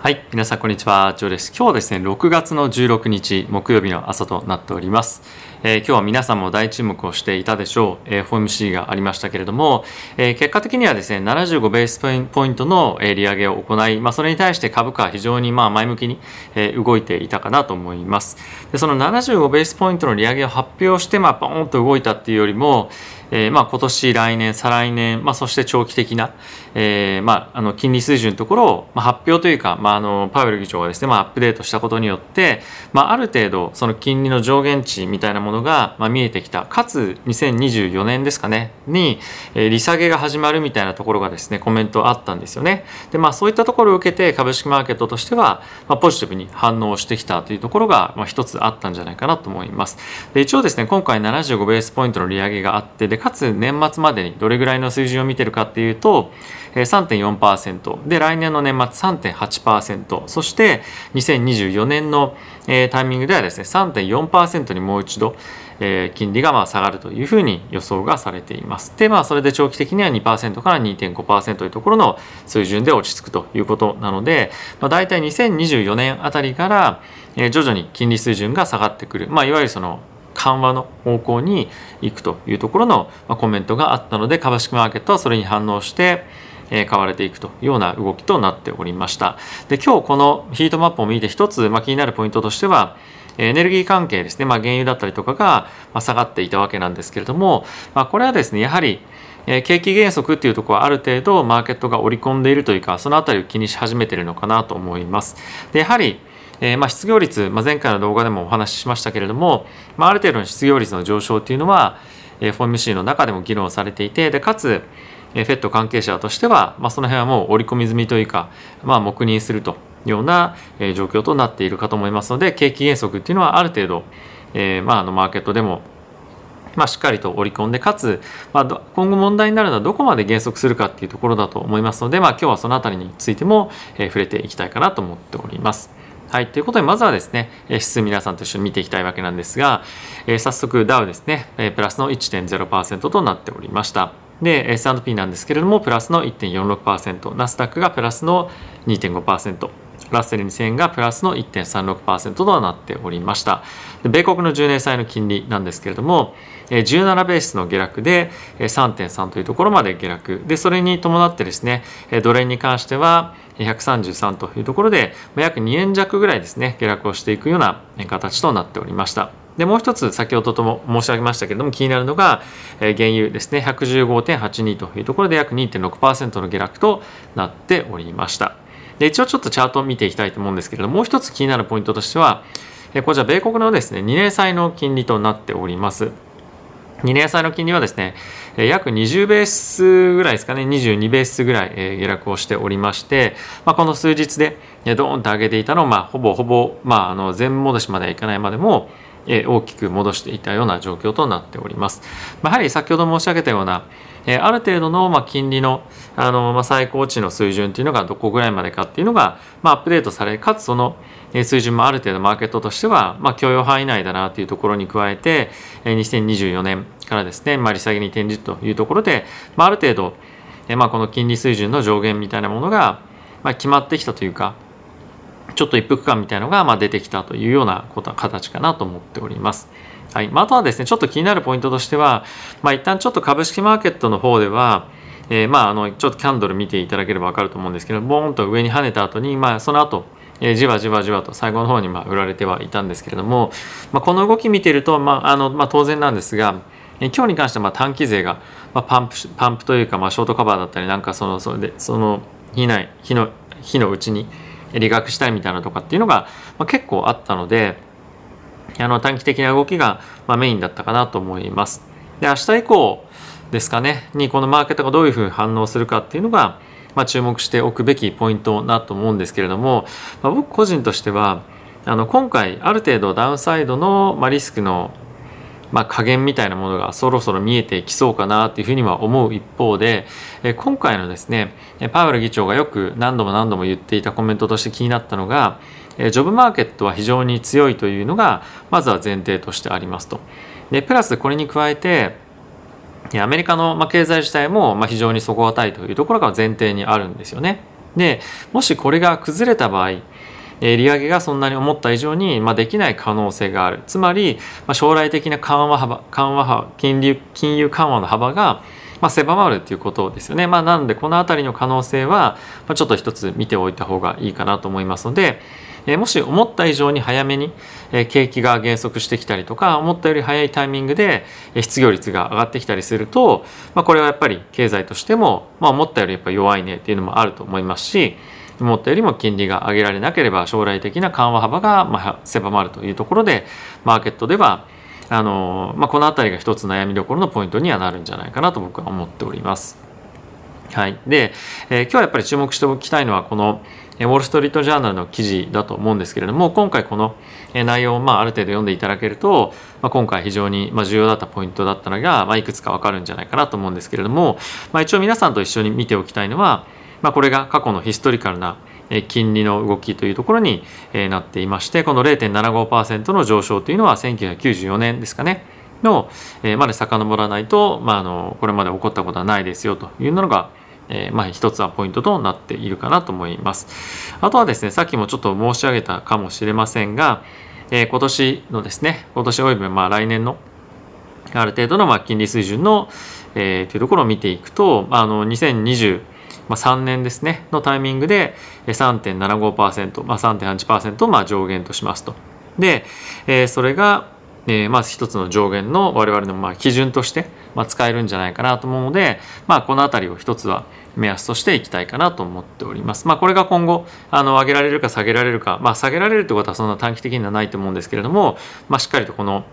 はい、皆さんこんにちは、ジョーです。今日はですね、6月の16日木曜日の朝となっております。えー、今日は皆さんも大注目をしていたでしょう、えー、FOMC がありましたけれども、えー、結果的にはですね、75ベースポイントのえ利上げを行い、まあ、それに対して株価は非常にまあ前向きにえ動いていたかなと思います。でその75ベースポイントの利上げを発表して、まあ、ポーンと動いたっていうよりも、えー、まあ今年来年再来年、まあ、そして長期的な、えー、まああの金利水準のところを、まあ、発表というか、まあ、あのパウエル議長がですね、まあ、アップデートしたことによって、まあ、ある程度その金利の上限値みたいなものが、まあ、見えてきた。かつ2024年ですかねに、えー、利下げが始まるみたいなところがですねコメントあったんですよね。でまあそういったところを受けて株式マーケットとしては、まあ、ポジティブに反応してきたというところが、まあ、一つあったんじゃないかなと思います。で一応ですね今回75ベースポイントの利上げがあってでかつ年末までにどれぐらいの水準を見てるかっていうと3.4%で来年の年末3.8%そして2024年のタイミングではですね3.4%にもう一度金利がまあ下がるというふうに予想がされています。でまあそれで長期的には2%から2.5%というところの水準で落ち着くということなので、まあ、大体2024年あたりから徐々に金利水準が下がってくる、まあ、いわゆるその緩和の方向に行くというところのコメントがあったので株式マーケットはそれに反応して買われていくというような動きとなっておりました。で今日このヒートマップを見て一つ、ま、気になるポイントとしてはエネルギー関係ですね、まあ、原油だったりとかが下がっていたわけなんですけれども、まあ、これはですねやはり景気減速っていうところはある程度マーケットが織り込んでいるというかそのあたりを気にし始めているのかなと思います。でやはりえー、まあ、失業率、まあ、前回の動画でもお話ししましたけれども、まあ、ある程度の失業率の上昇っていうのは、えー、FOMC の中でも議論されていてでかつ、えー、FED 関係者としては、まあ、その辺はもう織り込み済みというか、まあ、黙認するというような、えー、状況となっているかと思いますので景気減速っていうのはある程度、えーまあ、あのマーケットでもまあ、しっかりと織り込んでかつ、まあ、今後問題になるのはどこまで減速するかっていうところだと思いますので、まあ、今日はその辺りについても、えー、触れていきたいかなと思っております。はい。ということで、まずはですね、指数皆さんと一緒に見ていきたいわけなんですが、えー、早速ダウですね、えー、プラスの1.0%となっておりました。で、S&P なんですけれども、プラスの1.46%、ナスダックがプラスの2.5%、ラッセル2000がプラスの1.36%となっておりました。米国の10年債の金利なんですけれども、17ベースの下落で3.3というところまで下落。で、それに伴ってですね、ドル円に関しては133というところで、約2円弱ぐらいですね、下落をしていくような形となっておりました。で、もう一つ先ほどとも申し上げましたけれども気になるのが、原油ですね、115.82というところで約2.6%の下落となっておりました。で、一応ちょっとチャートを見ていきたいと思うんですけれども、もう一つ気になるポイントとしては、えこちら米国のですね、2年債の金利となっております。2年債の金利はですね、約20ベースぐらいですかね、22ベースぐらい下落をしておりまして、まあ、この数日でドーンと上げていたのを、まあ、ほぼほぼ、まあ、あの全戻しまではいかないまでも、大きく戻していたような状況となっております。ま、やはり先ほど申し上げたような、えある程度のま金利のあのま最高値の水準というのがどこぐらいまでかっていうのが、まアップデートされかつその水準もある程度マーケットとしては、ま許容範囲内だなというところに加えて2024年からですね、ま、利下げに転じるというところで、まあ、る程度、ま、この金利水準の上限みたいなものが、ま決まってきたというかちょっと一服感みたいのがま出てきたというようなこと形かなと思っております。はいまあ、あとはですねちょっと気になるポイントとしては、まあ、一旦ちょっと株式マーケットの方ではえー、まああのちょっとキャンドル見ていただければ分かると思うんですけどボーンと上に跳ねた後にまあその後え、じわじわじわと最後の方にまあ売られてはいたんですけれども、まあ、この動き見てると、まああのまあ、当然なんですが、え、今日に関してはまあ短期勢が、ま、パンプパンプというかまあショートカバーだったりなんかそのそれでその日内日の日のうちに利確したいみたいなとかっていうのが、まあ、結構あったのであの短期的な動きが、まあ、メインだったかなと思います。で明日以降ですかねにこのマーケットがどういうふうに反応するかっていうのが、まあ、注目しておくべきポイントだと思うんですけれども、まあ、僕個人としてはあの今回ある程度ダウンサイドの、まあ、リスクのまあ、加減みたいなものがそろそろ見えてきそうかなというふうには思う一方でえ今回のですねパウエル議長がよく何度も何度も言っていたコメントとして気になったのがえジョブマーケットは非常に強いというのがまずは前提としてありますと。でプラスこれに加えてアメリカの経済自体も非常に底堅いというところが前提にあるんですよね。でもしこれが崩れた場合え利上げがそんなに思った以上に、まあ、できない可能性があるつまり、まあ、将来的な緩和幅緩和幅金利金融緩和の幅がまあ、狭まるっていうことですよね。まあ、なのでこの辺りの可能性は、まあ、ちょっと一つ見ておいた方がいいかなと思いますので、え、もし思った以上に早めに、え、景気が減速してきたりとか思ったより早いタイミングで、え、失業率が上がってきたりすると、まあ、これはやっぱり経済としても、まあ、思ったよりやっぱ弱いねっていうのもあると思いますし思ったよりも金利が上げられなければ将来的な緩和幅がまあ狭まるというところでマーケットではあの、まあ、この辺りが一つ悩みどころのポイントにはなるんじゃないかなと僕は思っております。はい、で、えー、今日はやっぱり注目しておきたいのはこのウォール・ストリート・ジャーナルの記事だと思うんですけれども今回この内容をまあある程度読んでいただけると、まあ、今回非常にまあ重要だったポイントだったのが、まあ、いくつかわかるんじゃないかなと思うんですけれども、まあ、一応皆さんと一緒に見ておきたいのは、まあ、これが過去のヒストリカルな金利の動きというところになっていましてこの0.75%の上昇というのは1994年ですかねのまで遡らないと、まあ、あのこれまで起こったことはないですよというのがえ、まあ一つはポイントとなっているかなと思います。あとはですね、さっきもちょっと申し上げたかもしれませんが、え、今年のですね、今年およびまあ来年のある程度のまあ金利水準の、えー、というところを見ていくと、あの2020まあ、3年ですねのタイミングで3.75%、まあ、3.8%をまあ上限としますと。で、えー、それが、えー、まず一つの上限の我々のまあ基準として、まあ、使えるんじゃないかなと思うので、まあ、この辺りを一つは目安としていきたいかなと思っております。まあ、これが今後あの上げられるか下げられるか、まあ、下げられるってことはそんな短期的にはないと思うんですけれども、まあ、しっかりとこの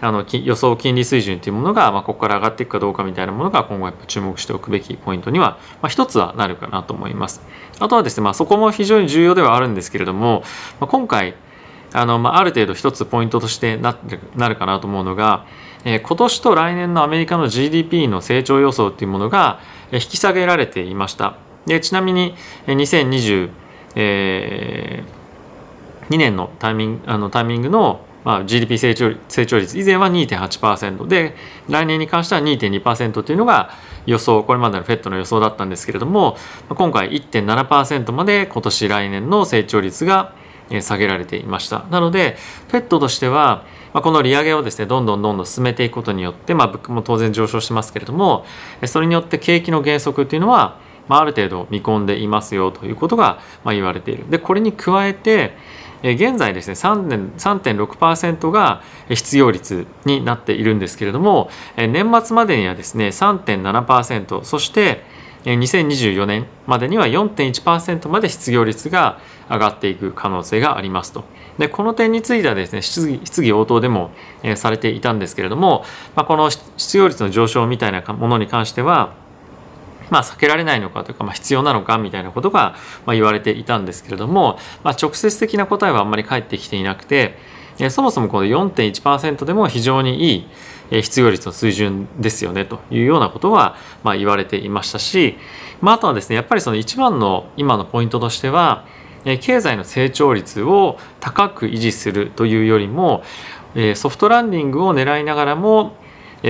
あの予想金利水準というものが、まあ、ここから上がっていくかどうかみたいなものが今後やっぱ注目しておくべきポイントには、まあ、一つはなるかなと思います。あとはですね、まあ、そこも非常に重要ではあるんですけれども、まあ、今回あの、まあ、ある程度一つポイントとしてななるかなと思うのが、えー、今年と来年のアメリカの GDP の成長予想というものが引き下げられていました。でちなみに2022、えー、年のタイミングあのタイミングのまあ、GDP 成長成長率以前は2.8%で来年に関しては2.2%というのが予想これまでの FED の予想だったんですけれども今回1.7%まで今年来年の成長率が下げられていました。なので FED としてはこの利上げをですねどんどんどんどん進めていくことによって、まあ、物価も当然上昇してますけれどもそれによって景気の減速っていうのは、あ、る程度見込んでいますよということが、言われている。でこれに加えて現在ですね3.6%が失業率になっているんですけれども年末までにはですね3.7%そして2024年までには4.1%まで失業率が上がっていく可能性がありますと。でこの点についてはですね質疑応答でも、えされていたんですけれども、まあ、この失業率の上昇みたいなものに関してはまあ、避けられないのかというか、まあ、必要なのかみたいなことが、まあ、言われていたんですけれども、まあ、直接的な答えはあんまり返ってきていなくて、えそもそもこの4.1%でも非常にいいえ失業率の水準ですよねというようなことは、まあ、言われていましたし、まあ、あとはですねやっぱりその一番の今のポイントとしては経済の成長率を高く維持するというよりもソフトランディングを狙いながらも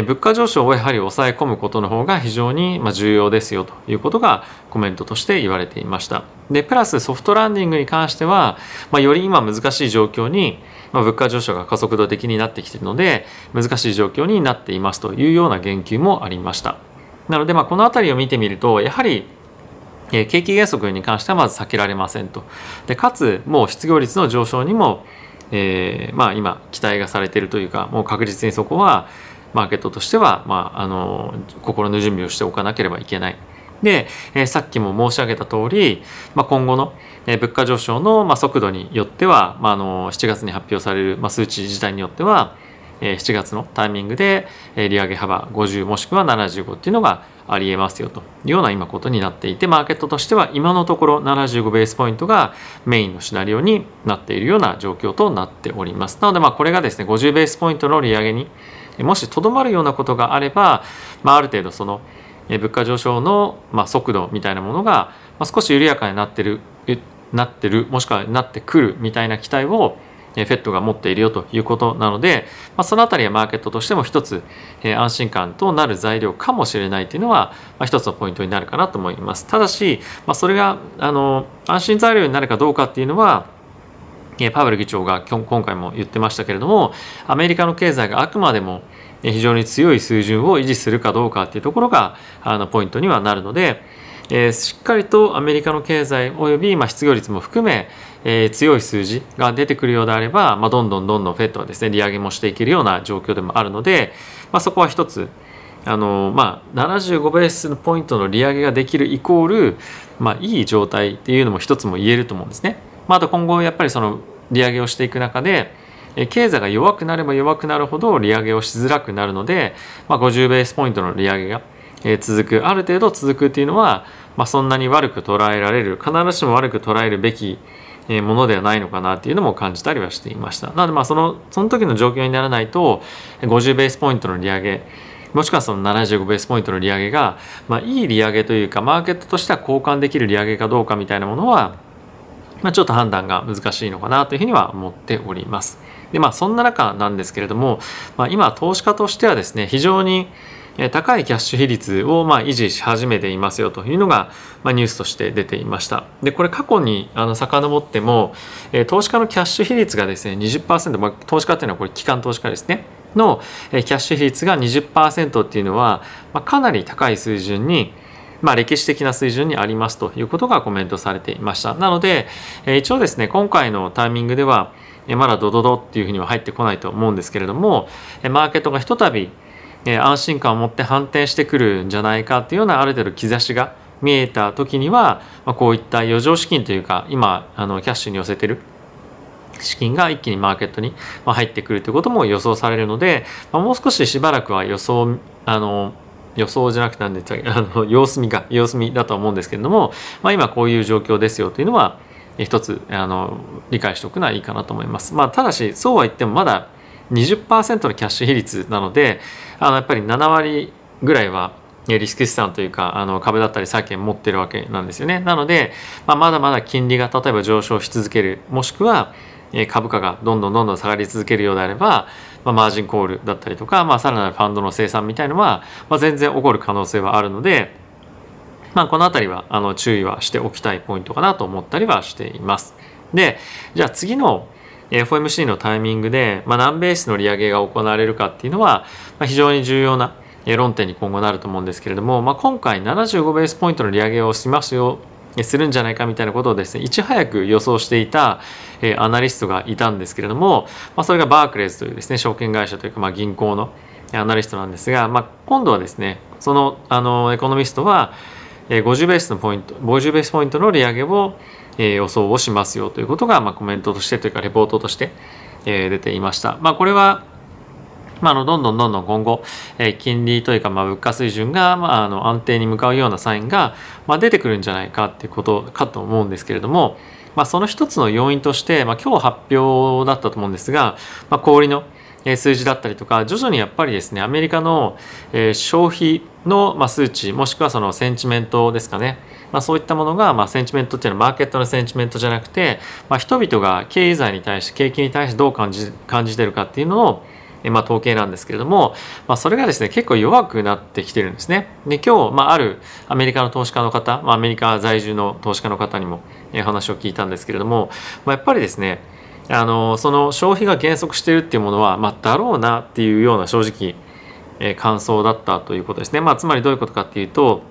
物価上昇をやはり抑え込むことの方が非常に重要ですよということがコメントとして言われていました。でプラスソフトランディングに関しては、まあ、より今難しい状況に、まあ、物価上昇が加速度的になってきているので難しい状況になっていますというような言及もありました。なのでまあこの辺りを見てみるとやはり景気減速に関してはまず避けられませんと。でかつもう失業率の上昇にも、えー、まあ今期待がされているというかもう確実にそこはマーケットとしては、まあ、あの心の準備をしておかなければいけない。で、え、さっきも申し上げた通り、まあ、今後の、え、物価上昇の、ま、速度によっては、まあ、の7月に発表される、ま、数値自体によっては、え、7月のタイミングで、え、利上げ幅50もしくは75っていうのがありえますよというような今ことになっていてマーケットとしては今のところ75ベースポイントがメインのシナリオになっているような状況となっておりますなのでまあこれがですね50ベースポイントの利上げにもしとどまるようなことがあれば、まあ、ある程度その物価上昇の、ま、速度みたいなものが、少し緩やかになってるなってるもしくはなってくるみたいな期待をフェットが持っているよということなので、まあ、そのあたりはマーケットとしても一つ、え安心感となる材料かもしれないというのは、まあ、一つのポイントになるかなと思います。ただし、まあ、それがあの安心材料になるかどうかっていうのはパウエル議長が今回も言ってましたけれどもアメリカの経済があくまでも非常に強い水準を維持するかどうかっていうところがあのポイントにはなるので、えー、しっかりとアメリカの経済および、まあ、失業率も含め、えー、強い数字が出てくるようであれば、まあ、どんどんどんどんフェットはですね利上げもしていけるような状況でもあるので、まあ、そこは一つあのまあ、75ベースポイントの利上げができるイコール、まあ、いい状態っていうのも一つも言えると思うんですね。まあ、あと今後やっぱりその利上げをしていく中で経済が弱くなれば弱くなるほど利上げをしづらくなるので、まあ、50ベースポイントの利上げが続くある程度続くっていうのは、まあ、そんなに悪く捉えられる必ずしも悪く捉えるべきものではないのかなっていうのも感じたりはしていました。なのでまあそのその時の状況にならないと50ベースポイントの利上げもしくはその75ベースポイントの利上げが、まあ、いい利上げというかマーケットとしては交換できる利上げかどうかみたいなものは、まあ、ちょっと判断が難しいのかなというふうには思っております。でまあそんな中なんですけれども、まあ、今投資家としてはですね非常に高いキャッシュ比率をま維持し始めていますよというのがまニュースとして出ていました。でこれ過去にあの遡っても投資家のキャッシュ比率がですね20%、まあ、投資家っていうのはこれ機関投資家ですねのキャッシュ比率が20%っていうのは、ま、かなり高い水準にまあ、歴史的な水準にありますということがコメントされていました。なので、一応ですね、今回のタイミングでは、まだドドドっていうふうには入ってこないと思うんですけれども、マーケットがひとたびえ安心感を持って反転してくるんじゃないかっていうようなある程度兆しが見えた時には、まあ、こういった余剰資金というか今あのキャッシュに寄せてる資金が一気にマーケットに入ってくるということも予想されるので、まあ、もう少ししばらくは予想あの予想じゃなくてなんで あの様子見か様子見だと思うんですけれども、まあ、今こういう状況ですよというのは一つあの理解しておくのはいいかなと思います。まあ、ただしそうは言ってもまだ20%のキャッシュ比率なのであのやっぱり7割ぐらいはリスク資産というかあの株だったり債券持ってるわけなんですよね。なので、まあ、まだまだ金利が例えば上昇し続けるもしくは株価がどんどんどんどん下がり続けるようであれば、まあ、マージンコールだったりとか、まあ、さらなるファンドの生産みたいのは、まあ、全然起こる可能性はあるので、まあ、この辺りはあの注意はしておきたいポイントかなと思ったりはしています。でじゃあ次の FOMC のタイミングで、まあ、何ベースの利上げが行われるかっていうのは、まあ、非常に重要な論点に今後なると思うんですけれども、まあ、今回75ベースポイントの利上げをしますよするんじゃないかみたいなことをですねいち早く予想していた、えアナリストがいたんですけれども、まあ、それがバークレーズというですね証券会社というか、まあ、銀行のアナリストなんですが、まあ、今度はですねそのあのエコノミストは50ベースのポイント50ベースポイントの利上げをえ予想をしますよということが、まあ、コメントとしてというかレポートとして、え出ていました。まあ、これはまあ、あのどんどんどんどん今後、えー、金利というか、まあ、物価水準が、まあ、あの安定に向かうようなサインが、まあ、出てくるんじゃないかっていうことかと思うんですけれども、まあ、その一つの要因として、まあ、今日発表だったと思うんですが、まあ、小売の数字だったりとか徐々にやっぱりですねアメリカの消費の数値もしくはそのセンチメントですかね。まあ、そういったものが、まあ、センチメントっていうのはマーケットのセンチメントじゃなくて、まあ、人々が経済に対して景気に対してどう感じ感じてるかっていうのをまあ、統計なんですけれども、まあ、それがですね結構弱くなってきてるんですね。で今日、まあ、あるアメリカの投資家の方、まあ、アメリカ在住の投資家の方にも話を聞いたんですけれども、まあ、やっぱりですねあのその消費が減速してるっていうものは、まあ、だろうなっていうような正直、え、感想だったということですね。まあ、つまりどういうことかっていうと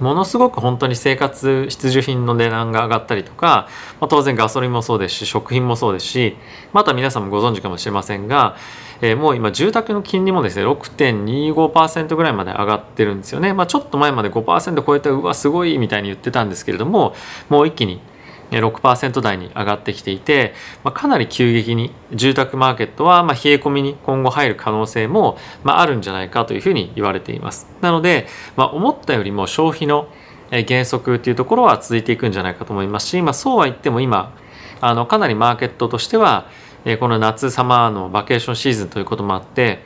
ものすごく本当に生活必需品の値段が上がったりとか、まあ、当然ガソリンもそうですし食品もそうですしまた皆さんもご存知かもしれませんが、えー、もう今住宅の金利もですね6.25%ぐらいまで上がってるんですよね、まあ、ちょっと前まで5%超えてうわすごいみたいに言ってたんですけれどももう一気に6%台に上がってきていて、まあ、かなり急激に住宅マーケットはま冷え込みに今後入る可能性もまあるんじゃないかというふうに言われています。なので、まあ、思ったよりも消費の減速っていうところは続いていくんじゃないかと思いますし、まあ、そうは言っても今あのかなりマーケットとしてはこの夏サマーのバケーションシーズンということもあって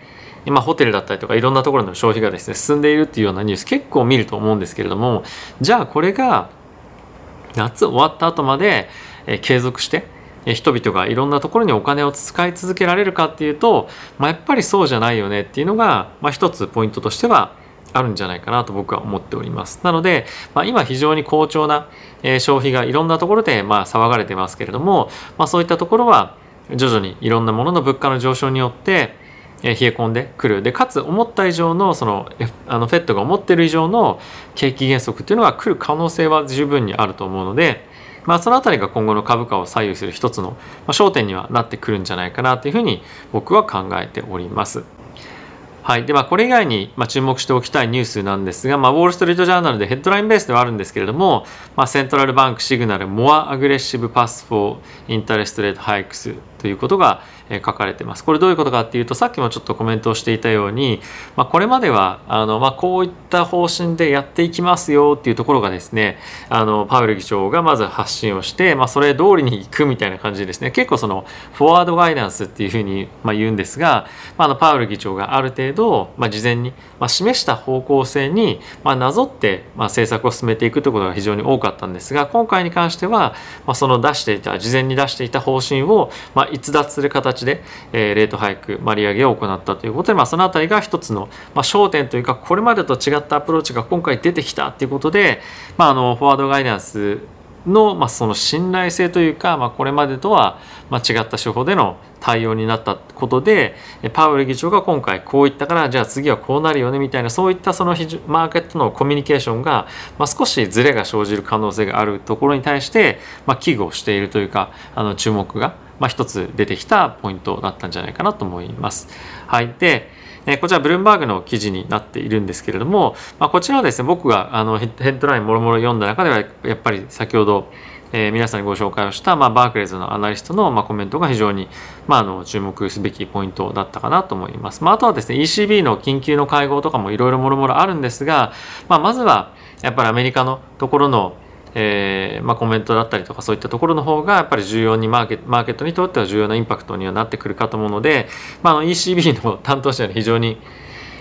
今ホテルだったりとかいろんなところの消費がですね進んでいるっていうようなニュース結構見ると思うんですけれどもじゃあこれが夏終わった後まで、え継続して人々がいろんなところにお金を使い続けられるかっていうと、まあ、やっぱりそうじゃないよねっていうのが、まあ、一つポイントとしてはあるんじゃないかなと僕は思っております。なので、まあ、今非常に好調な消費がいろんなところでまあ騒がれてますけれども、まあ、そういったところは徐々にいろんなものの物価の上昇によって冷え込んでくるでかつ思った以上のそのあのフェットが思ってる以上の景気減速っていうのが来る可能性は十分にあると思うので、まあ、その辺りが今後の株価を左右する一つの焦点にはなってくるんじゃないかなというふうに僕は考えております。はい。で、まあ、これ以外に、まあ、注目しておきたいニュースなんですが、まあ、ウォール・ストリート・ジャーナルでヘッドラインベースではあるんですけれども、まあ、 Central bank signal more aggressive path for interest rate hikes ということが、書かれてます。これどういうことかっていうとさっきもちょっとコメントをしていたように、まあ、これまではあの、まあ、こういった方針でやっていきますよっていうところがですねあのパウエル議長がまず発信をして、まあ、それ通りに行くみたいな感じでですね結構そのフォワードガイダンスっていうふうに、ま、言うんですが、まあ、あのパウエル議長がある程度、まあ、事前に、まあ、示した方向性に、まあ、なぞって、まあ、政策を進めていくということが非常に多かったんですが今回に関しては、まあ、その出していた事前に出していた方針を、まあ、逸脱する形で、えー、レートハイク、まあ、利上げを行ったということで、まあ、そのあたりが一つの、まあ、焦点というかこれまでと違ったアプローチが今回出てきたということで、まあ、あのフォワードガイダンスの,、まあその信頼性というか、まあ、これまでとは違った手法での対応になったことでパウエル議長が今回こう言ったからじゃあ次はこうなるよねみたいなそういったそのマーケットのコミュニケーションが、まあ、少しズレが生じる可能性があるところに対して、まあ、危惧をしているというかあの注目がまあ、一つ出てきたポイントだったんじゃないかなと思います。はい。で、えこちらブルームバーグの記事になっているんですけれども、まあ、こちらはですね、僕があのヘッドラインもろもろ読んだ中では、やっぱり先ほど、えー、皆さんにご紹介をした、まあ、バークレーズのアナリストの、まあ、コメントが非常に、まあ、あの注目すべきポイントだったかなと思います。まあ、あとはですね ECB の緊急の会合とかもいろいろもろもろあるんですが、まあ、まずはやっぱりアメリカのところのえーまあ、コメントだったりとかそういったところの方がやっぱり重要にマーケマーケットにとっては重要なインパクトにはなってくるかと思うので、まあ、あの ECB の担当者に非常に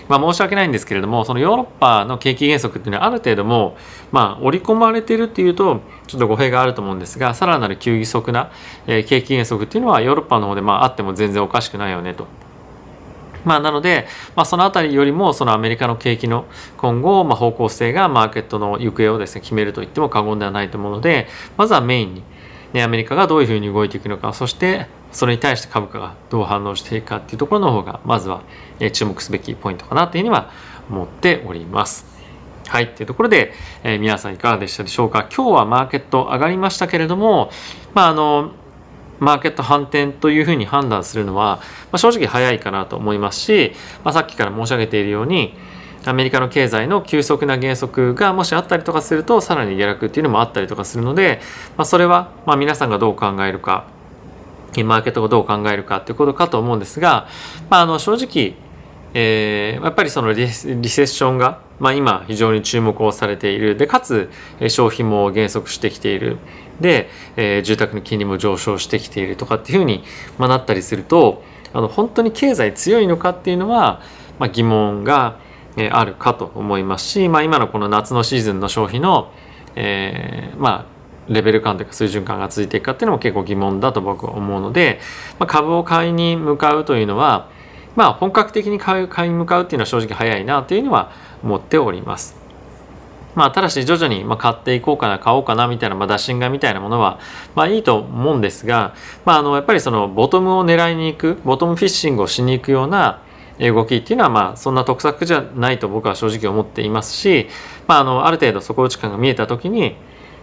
まあ、申し訳ないんですけれどもそのヨーロッパの景気減速っていうのはある程度もまあ織り込まれてるっていうとちょっと語弊があると思うんですがさらなる急速な、えー、景気減速っていうのはヨーロッパの方でまああっても全然おかしくないよねと。まあ、なので、まあ、その辺りよりもそのアメリカの景気の今後、まあ、方向性がマーケットの行方をですね決めると言っても過言ではないと思うのでまずはメインに、ね、アメリカがどういうふうに動いていくのかそしてそれに対して株価がどう反応していくかっていうところの方がまずは注目すべきポイントかなというふうには思っております。はい。というところで、えー、皆さんいかがでしたでしょうか？今日はマーケット上がりましたけれども、まあ、あの、マーケット反転というふうに判断するのは、まあ、正直早いかなと思いますし、まあ、さっきから申し上げているようにアメリカの経済の急速な減速がもしあったりとかするとさらに下落っていうのもあったりとかするので、まあ、それはま皆さんがどう考えるかマーケットがどう考えるかっていうことかと思うんですが、まあ、あの正直えー、やっぱりそのリセッションが、まあ、今非常に注目をされている。でかつ消費も減速してきている。で、えー、住宅の金利も上昇してきているとかっていうふうに、まあ、なったりするとあの本当に経済強いのかっていうのは、まあ、疑問が、え、あるかと思いますし、まあ、今のこの夏のシーズンの消費の、えー、まあレベル感というか水準感が続いていくかっていうのも結構疑問だと僕は思うので、まあ、株を買いに向かうというのはまあ本格的に買い買い向かうっていうのは正直早いなというのは思っております。まあ、ただし徐々にま買っていこうかな買おうかなみたいな、まあ、打診がみたいなものはまあいいと思うんですが、まあ、あのやっぱりそのボトムを狙いに行くボトムフィッシングをしに行くような動きっていうのはまあそんな得策じゃないと僕は正直思っていますし、まあ、あのある程度底打ち感が見えた時に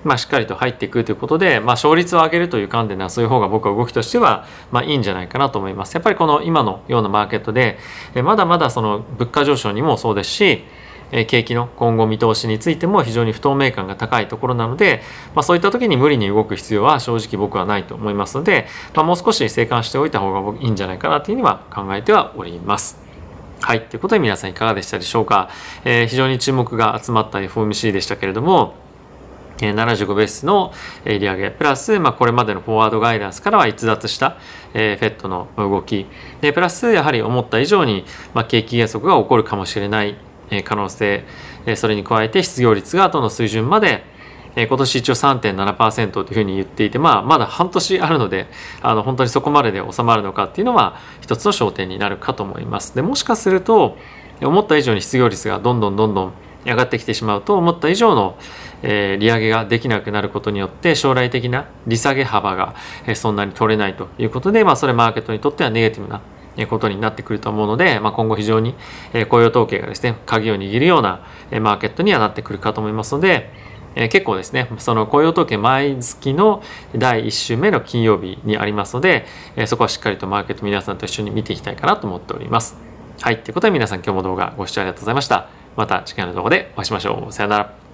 まあ、しっかりと入っていくということで、まあ、勝率を上げるという観点ではそういう方が僕は動きとしては、まあ、いいんじゃないかなと思います。やっぱりこの今のようなマーケットでまだまだその物価上昇にもそうですし景気の今後見通しについても非常に不透明感が高いところなので、まあ、そういった時に無理に動く必要は正直僕はないと思いますので、まあ、もう少し静観しておいた方がいいんじゃないかなというふうには考えてはおります。はい。ということで皆さんいかがでしたでしょうか？えー、非常に注目が集まった FOMC でしたけれども、75ベースの利上げプラス、まあ、これまでのフォワードガイダンスからは逸脱した、えー、フェットの動きでプラスやはり思った以上に、まあ、景気減速が起こるかもしれない可能性それに加えて失業率がどの水準まで今年一応3.7%というふうに言っていて、まあ、まだ半年あるのであの本当にそこまでで収まるのかっていうのは一つの焦点になるかと思います。でもしかすると思った以上に失業率がどんどんどんどん上がってきてしまうと思った以上の、え、利上げができなくなることによって将来的な利下げ幅が、え、そんなに取れないということで、まあ、それマーケットにとってはネガティブなことになってくると思うので、まあ、今後非常に雇用統計がですね鍵を握るようなマーケットにはなってくるかと思いますので、え、結構ですねその雇用統計毎月の第1週目の金曜日にありますので、え、そこはしっかりとマーケット皆さんと一緒に見ていきたいかなと思っております。はい。ということで皆さん今日も動画ご視聴ありがとうございました。また次回の動画でお会いしましょう。さよなら。